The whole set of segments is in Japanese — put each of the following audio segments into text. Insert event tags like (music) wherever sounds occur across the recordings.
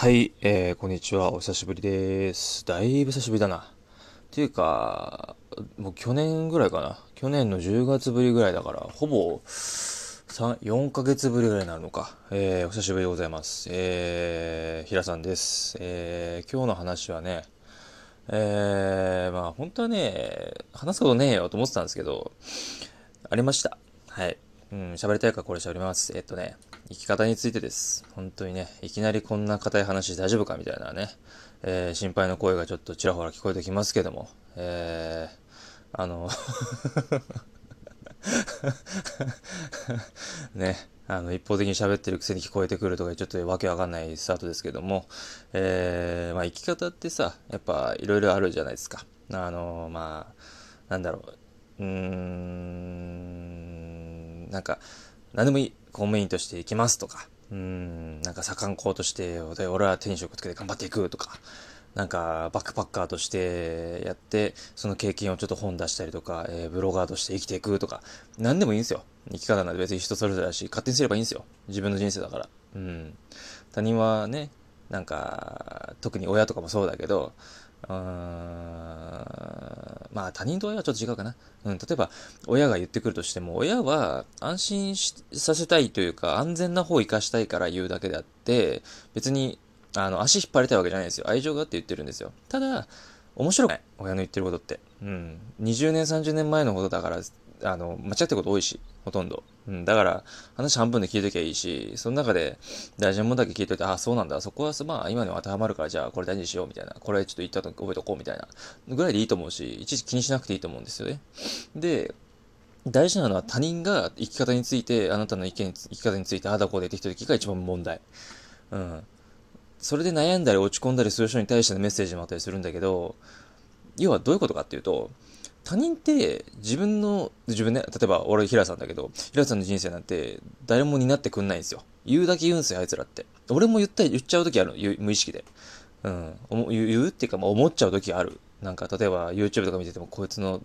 はい、えー、こんにちは。お久しぶりです。だいぶ久しぶりだな。っていうか、もう去年ぐらいかな。去年の10月ぶりぐらいだから、ほぼ3、4ヶ月ぶりぐらいになるのか。えー、お久しぶりでございます。えー、平さんです。えー、今日の話はね、えー、まあ本当はね、話すことねえよと思ってたんですけど、ありました。はい。うん、喋りたいかこれ喋ります。えっとね、生き方についてです。本当にね、いきなりこんな硬い話大丈夫かみたいなね、えー、心配の声がちょっとちらほら聞こえてきますけども、えー、あの (laughs) ね、あの、一方的に喋ってるくせに聞こえてくるとか、ちょっとわけわかんないスタートですけども、えー、まあ生き方ってさ、やっぱいろいろあるじゃないですか。あの、まあ、なんだろう、うーん、なんか、何でもいい。公務員として行きますとか、うん、なんか左官工として、俺は転職つけて頑張っていくとか、なんかバックパッカーとしてやって、その経験をちょっと本出したりとか、えー、ブロガーとして生きていくとか、何でもいいんですよ。生き方なんて別に人それぞれだし、勝手にすればいいんですよ。自分の人生だから。うん。他人はね、なんか、特に親とかもそうだけど、うーん、まあ他人と親はちょっと違うかな。うん、例えば親が言ってくるとしても、親は安心させたいというか、安全な方を生かしたいから言うだけであって、別に、あの、足引っ張りたいわけじゃないですよ。愛情があって言ってるんですよ。ただ、面白くない。親の言ってることって。うん。20年、30年前のことだから、あの、間違ってること多いし、ほとんど。うん、だから、話半分で聞いときゃいいし、その中で大事なものだけ聞いといて、あ、そうなんだ、そこはまあ今にも当てはまるから、じゃあこれ大事にしようみたいな、これちょっと言ったと覚えとこうみたいな、ぐらいでいいと思うし、いちいち気にしなくていいと思うんですよね。で、大事なのは他人が生き方について、あなたの意見、生き方について、あだこうでできた時が一番問題。うん。それで悩んだり落ち込んだりする人に対してのメッセージもあったりするんだけど、要はどういうことかっていうと、他人って自分の、自分ね、例えば俺平さんだけど、平さんの人生なんて誰も担ってくんないんですよ。言うだけ言うんすよ、あいつらって。俺も言ったり言っちゃう時あるの無意識で。うん。言うっていうか、まあ、思っちゃう時ある。なんか、例えば YouTube とか見てても、こいつの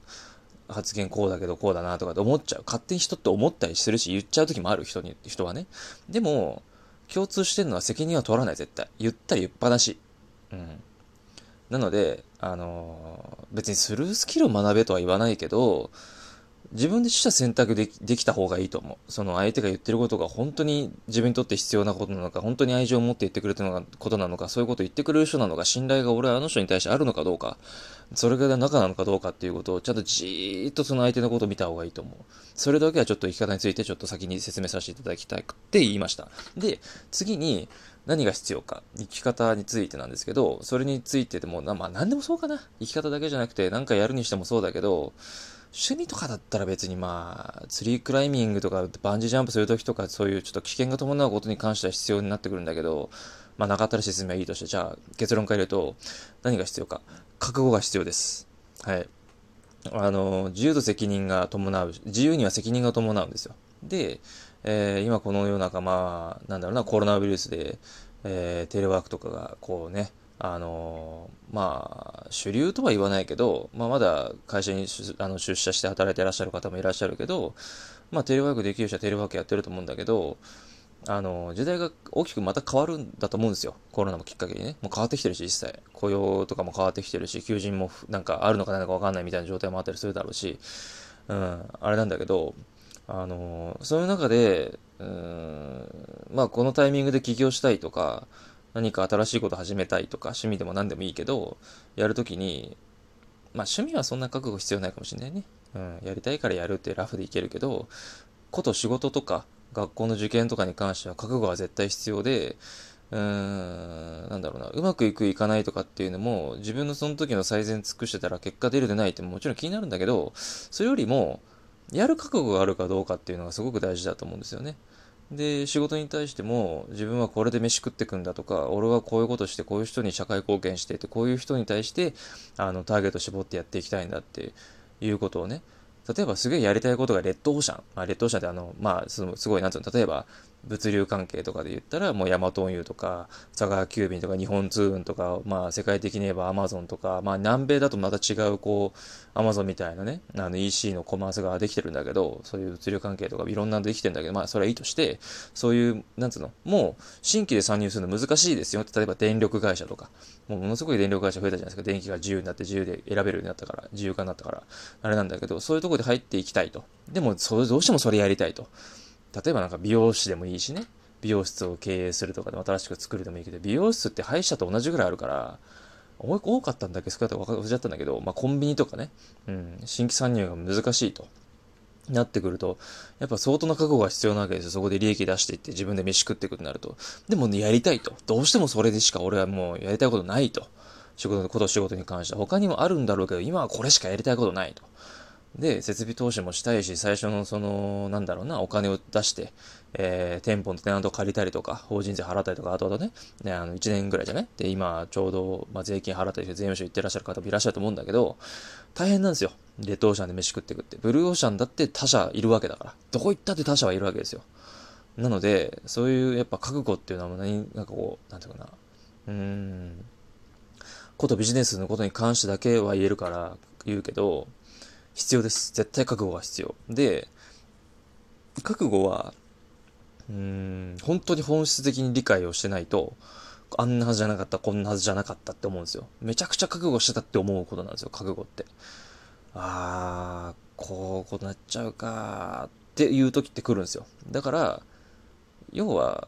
発言こうだけどこうだなとかって思っちゃう。勝手に人って思ったりするし、言っちゃう時もある人に、人はね。でも、共通してるのは責任は取らない、絶対。言ったり言っぱなし。うん。なので、あの、別にスルースキルを学べとは言わないけど、自分でした選択でできた方がいいと思う。その相手が言ってることが本当に自分にとって必要なことなのか、本当に愛情を持って言ってくれてることなのか、そういうことを言ってくれる人なのか、信頼が俺はあの人に対してあるのかどうか、それが仲なのかどうかっていうことをちゃんとじーっとその相手のことを見た方がいいと思う。それだけはちょっと生き方についてちょっと先に説明させていただきたくて言いました。で、次に何が必要か。生き方についてなんですけど、それについてでも、まあ何でもそうかな。生き方だけじゃなくて何かやるにしてもそうだけど、趣味とかだったら別にまあ、ツリークライミングとかバンジージャンプするときとかそういうちょっと危険が伴うことに関しては必要になってくるんだけど、まあなかったら説明はいいとして、じゃあ結論から言うと、何が必要か。覚悟が必要です。はい。あの、自由と責任が伴う、自由には責任が伴うんですよ。で、えー、今この世の中、まあ、なんだろうな、コロナウイルスで、えー、テレワークとかが、こうね、あのー、まあ、主流とは言わないけど、まあ、まだ会社にあの出社して働いていらっしゃる方もいらっしゃるけど、まあ、テレワークできる人はテレワークやってると思うんだけど、あの、時代が大きくまた変わるんだと思うんですよ。コロナもきっかけにね。もう変わってきてるし、実際。雇用とかも変わってきてるし、求人もなんかあるのかないのかわかんないみたいな状態もあったりするだろうし、うん、あれなんだけど、あの、そういう中で、うん、まあ、このタイミングで起業したいとか、何か新しいこと始めたいとか、趣味でも何でもいいけど、やるときに、まあ趣味はそんな覚悟必要ないかもしれないね。うん、やりたいからやるってラフでいけるけど、こと仕事とか、学校の受験とかに関しては覚悟は絶対必要で、うーん、なんだろうな、うまくいくいかないとかっていうのも、自分のその時の最善尽くしてたら結果出るでないってもちろん気になるんだけど、それよりも、やる覚悟があるかどうかっていうのがすごく大事だと思うんですよね。で、仕事に対しても、自分はこれで飯食ってくんだとか、俺はこういうことして、こういう人に社会貢献してて、こういう人に対して、あの、ターゲット絞ってやっていきたいんだっていうことをね、例えばすげえやりたいことがレッドオーシャン。まあ、レッドオーシャンってあの、まあ、すごい、なんつうの、例えば、物流関係とかで言ったら、もうヤマト運輸とか、佐川急便とか、日本通運とか、まあ世界的に言えばアマゾンとか、まあ南米だとまた違う、こう、アマゾンみたいなね、あの EC のコマースができてるんだけど、そういう物流関係とかいろんなのできてるんだけど、まあそれはいいとして、そういう、なんつうの、もう新規で参入するの難しいですよ。例えば電力会社とか、もうものすごい電力会社増えたじゃないですか。電気が自由になって自由で選べるようになったから、自由化になったから、あれなんだけど、そういうところで入っていきたいと。でも、そどうしてもそれやりたいと。例えばなんか美容師でもいいしね。美容室を経営するとかで新しく作るでもいいけど、美容室って歯医者と同じぐらいあるから、多かったんだっけ？少なかったか忘れちゃったんだけど、まあ、コンビニとかね、うん、新規参入が難しいと。なってくると、やっぱ相当な覚悟が必要なわけですよ。そこで利益出していって自分で飯食っていくとなると。でもね、やりたいと。どうしてもそれでしか俺はもうやりたいことないと。仕事のこと、仕事に関しては。他にもあるんだろうけど、今はこれしかやりたいことないと。で、設備投資もしたいし、最初のその、なんだろうな、お金を出して、えー、店舗のテナント借りたりとか、法人税払ったりとか、後々ね、ね、あの、1年ぐらいじゃねで、今、ちょうど、まあ、税金払ったりして、税務署行ってらっしゃる方もいらっしゃると思うんだけど、大変なんですよ。レッドオーシャンで飯食ってくって。ブルーオーシャンだって他社いるわけだから。どこ行ったって他社はいるわけですよ。なので、そういう、やっぱ覚悟っていうのは何、なんかこう、なんていうかな、うーん、ことビジネスのことに関してだけは言えるから言うけど、必要です。絶対覚悟が必要。で、覚悟は、うん、本当に本質的に理解をしてないと、あんなはずじゃなかった、こんなはずじゃなかったって思うんですよ。めちゃくちゃ覚悟してたって思うことなんですよ、覚悟って。あー、こう、こうなっちゃうかっていう時って来るんですよ。だから、要は、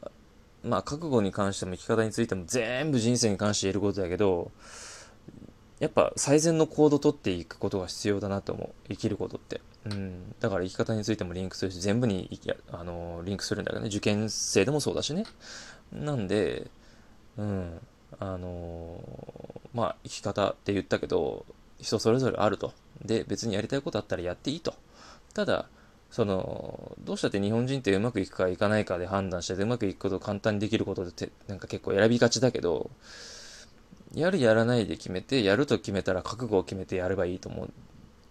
まあ、覚悟に関しても生き方についても全部人生に関して言えることだけど、やっぱ最善の行動をとっていくことが必要だなと思う。生きることって。うん。だから生き方についてもリンクするし、全部にあのリンクするんだけどね。受験生でもそうだしね。なんで、うん。あのまあ、生き方って言ったけど、人それぞれあると。で、別にやりたいことあったらやっていいと。ただ、その、どうしたって日本人ってうまくいくかいかないかで判断してうまくいくことを簡単にできることでなんか結構選びがちだけど、やるやらないで決めて、やると決めたら覚悟を決めてやればいいと思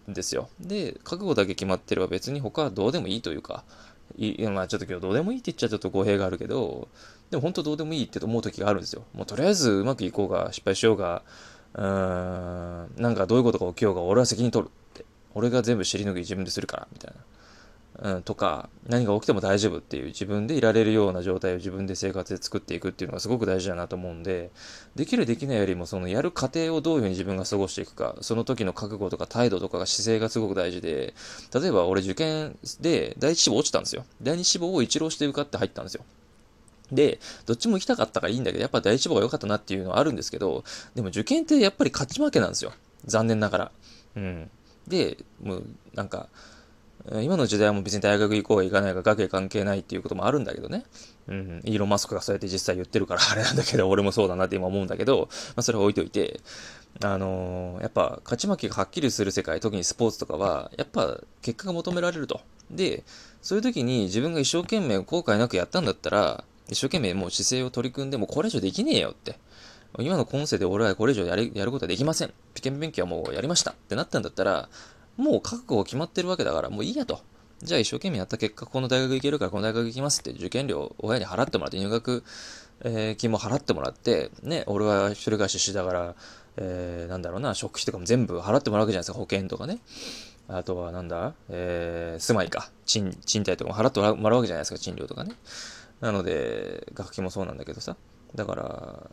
うんですよ。で、覚悟だけ決まってれば別に他はどうでもいいというか、いまあちょっと今日どうでもいいって言っちゃちょっと語弊があるけど、でも本当どうでもいいって思う時があるんですよ。もうとりあえずうまくいこうが、失敗しようが、うーん、なんかどういうことが起きようが俺は責任取るって。俺が全部尻拭い自分でするから、みたいな。うん、とか、何が起きても大丈夫っていう自分でいられるような状態を自分で生活で作っていくっていうのがすごく大事だなと思うんで、できるできないよりもそのやる過程をどういうふうに自分が過ごしていくか、その時の覚悟とか態度とかが姿勢がすごく大事で、例えば俺受験で第一志望落ちたんですよ。第二志望を一浪して受かって入ったんですよ。で、どっちも行きたかったからいいんだけど、やっぱ第一志望が良かったなっていうのはあるんですけど、でも受験ってやっぱり勝ち負けなんですよ。残念ながら。うん。で、もうなんか、今の時代はもう別に大学行こうが行かないか学芸関係ないっていうこともあるんだけどね。うん、イーロン・マスクがそうやって実際言ってるから (laughs) あれなんだけど、俺もそうだなって今思うんだけど、(laughs) まあそれは置いといて、あのー、やっぱ勝ち負けがはっきりする世界、特にスポーツとかは、やっぱ結果が求められると。で、そういう時に自分が一生懸命後悔なくやったんだったら、一生懸命もう姿勢を取り組んでもこれ以上できねえよって。今の今世で俺はこれ以上やるやることはできません。受験勉強はもうやりましたってなったんだったら、もう覚悟決まってるわけだから、もういいやと。じゃあ一生懸命やった結果、この大学行けるからこの大学行きますって受験料親に払ってもらって、入学、えー、金も払ってもらって、ね、俺は一人暮らししながら、えー、なんだろうな、食費とかも全部払ってもらうわけじゃないですか、保険とかね。あとはなんだ、えー、住まいか、賃、賃貸とかも払ってもらうわけじゃないですか、賃料とかね。なので、学費もそうなんだけどさ。だから、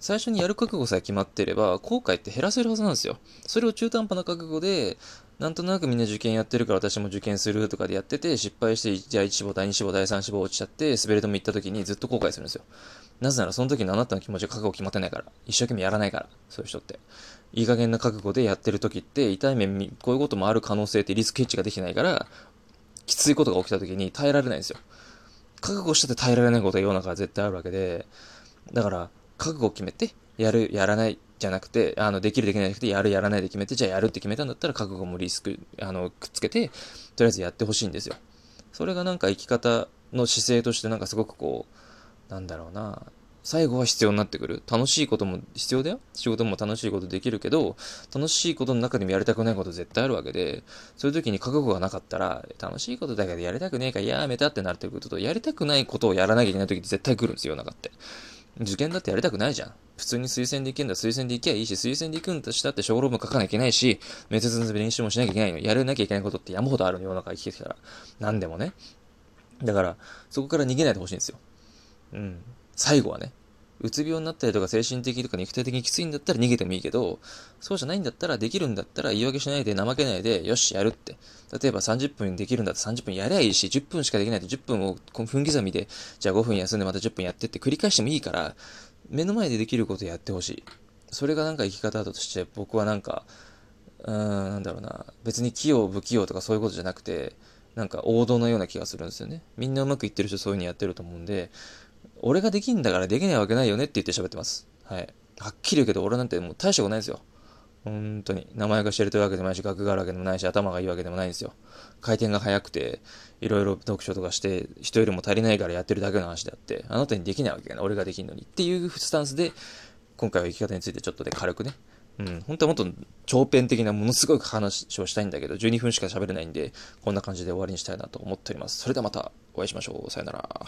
最初にやる覚悟さえ決まっていれば、後悔って減らせるはずなんですよ。それを中途半端な覚悟で、なんとなくみんな受験やってるから私も受験するとかでやってて、失敗して、じゃあ1志望、第2志望、第3志望落ちちゃって、滑り止め行った時にずっと後悔するんですよ。なぜならその時のあなたの気持ちが覚悟決まってないから。一生懸命やらないから。そういう人って。いい加減な覚悟でやってる時って、痛い目、こういうこともある可能性ってリスクケッチができないから、きついことが起きた時に耐えられないんですよ。覚悟してて耐えられないことが世の中は絶対あるわけで、だから、覚悟を決めて、やる、やらないじゃなくて、あの、できる、できないじゃなくて、やる、やらないで決めて、じゃあやるって決めたんだったら、覚悟もリスク、あの、くっつけて、とりあえずやってほしいんですよ。それがなんか生き方の姿勢としてなんかすごくこう、なんだろうな、最後は必要になってくる。楽しいことも必要だよ。仕事も楽しいことできるけど、楽しいことの中でもやりたくないこと絶対あるわけで、そういう時に覚悟がなかったら、楽しいことだけどやりたくねえからやめたってなってくると、やりたくないことをやらなきゃいけない時って絶対来るんですよ、中って。受験だってやりたくないじゃん。普通に推薦で行けんだ、推薦で行けばいいし、推薦で行くんだしたって小論文書かなきゃいけないし、面接の練習もしなきゃいけないの。やらなきゃいけないことって山ほどあるの、世の中生きてきたら。何でもね。だから、そこから逃げないでほしいんですよ。うん。最後はね。うつ病になったりとか精神的とか肉体的にきついんだったら逃げてもいいけど、そうじゃないんだったらできるんだったら言い訳しないで怠けないで、よし、やるって。例えば30分できるんだったら30分やりゃいいし、10分しかできないと10分を分刻みで、じゃあ5分休んでまた10分やってって繰り返してもいいから、目の前でできることやってほしい。それがなんか生き方だとして、僕はなんか、うーん、なんだろうな、別に器用不器用とかそういうことじゃなくて、なんか王道のような気がするんですよね。みんなうまくいってる人そういう風にやってると思うんで、俺ができんだからできないわけないよねって言って喋ってます。はい。はっきり言うけど俺なんてもう大したことないですよ。本当に。名前が知れてるわけでもないし、学があるわけでもないし、頭がいいわけでもないんですよ。回転が速くて、いろいろ読書とかして、人よりも足りないからやってるだけの話であって、あなたにできないわけがない。俺ができんのに。っていうスタンスで、今回は生き方についてちょっとで軽くね。うん。本当はもっと長編的なものすごい話をしたいんだけど、12分しか喋れないんで、こんな感じで終わりにしたいなと思っております。それではまたお会いしましょう。さよなら。